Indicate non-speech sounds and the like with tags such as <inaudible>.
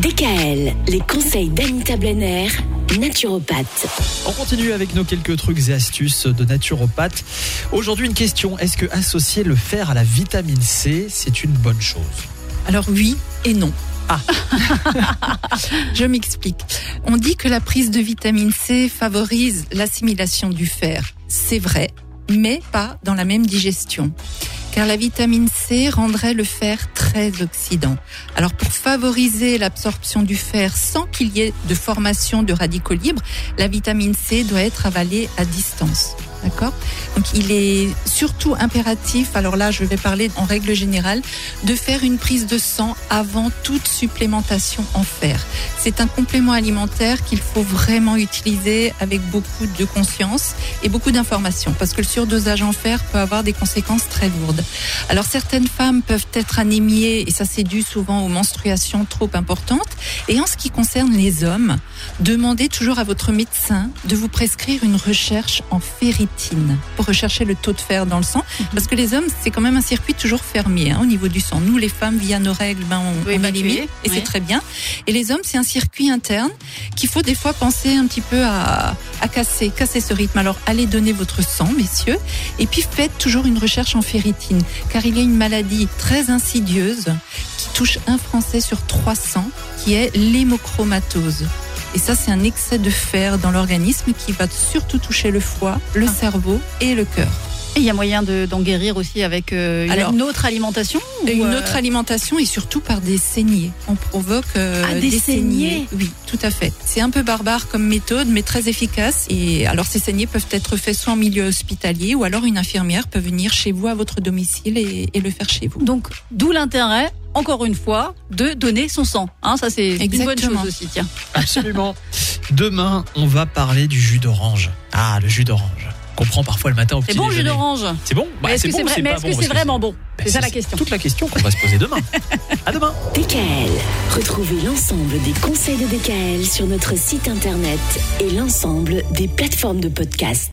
DKL, les conseils d'Anita Blenner, naturopathe. On continue avec nos quelques trucs et astuces de naturopathe. Aujourd'hui, une question est-ce que associer le fer à la vitamine C, c'est une bonne chose? Alors oui et non. Ah. <laughs> Je m'explique. On dit que la prise de vitamine C favorise l'assimilation du fer. C'est vrai, mais pas dans la même digestion car la vitamine C rendrait le fer très oxydant. Alors pour favoriser l'absorption du fer sans qu'il y ait de formation de radicaux libres, la vitamine C doit être avalée à distance. D'accord Donc il est surtout impératif, alors là je vais parler en règle générale, de faire une prise de sang avant toute supplémentation en fer. C'est un complément alimentaire qu'il faut vraiment utiliser avec beaucoup de conscience et beaucoup d'informations parce que le surdosage en fer peut avoir des conséquences très lourdes. Alors certaines femmes peuvent être anémiées et ça c'est dû souvent aux menstruations trop importantes. Et en ce qui concerne les hommes, demandez toujours à votre médecin de vous prescrire une recherche en ferritine pour rechercher le taux de fer dans le sang. Parce que les hommes, c'est quand même un circuit toujours fermé hein, au niveau du sang. Nous, les femmes, via nos règles, ben, on, on élimine et c'est très bien. Et les hommes, c'est un circuit interne qu'il faut des fois penser un petit peu à, à casser, casser ce rythme. Alors, allez donner votre sang, messieurs, et puis faites toujours une recherche en ferritine, car il y a une maladie très insidieuse qui touche un Français sur 300, qui est l'hémochromatose. Et ça, c'est un excès de fer dans l'organisme qui va surtout toucher le foie, le ah. cerveau et le cœur. Et il y a moyen d'en guérir aussi avec euh, une autre alimentation Une euh, autre alimentation et surtout par des saignées. On provoque euh, ah, des, saignées. Oui, tout à fait. C'est un peu barbare comme méthode, mais très efficace. Et alors ces saignées peuvent être faites soit en milieu hospitalier ou alors une infirmière peut venir chez vous à votre domicile et, et le faire chez vous. Donc d'où l'intérêt encore une fois, de donner son sang. Hein, ça, c'est une bonne chose aussi, tiens. Absolument. Demain, on va parler du jus d'orange. Ah, le jus d'orange. Qu'on prend parfois le matin au petit C'est bon, le jus d'orange C'est bon bah, Est-ce que c'est vrai, est -ce vraiment bon bah, C'est ça la question. toute la question qu'on va se poser demain. <laughs> à demain. DKL. Retrouvez l'ensemble des conseils de DKL sur notre site internet et l'ensemble des plateformes de podcast.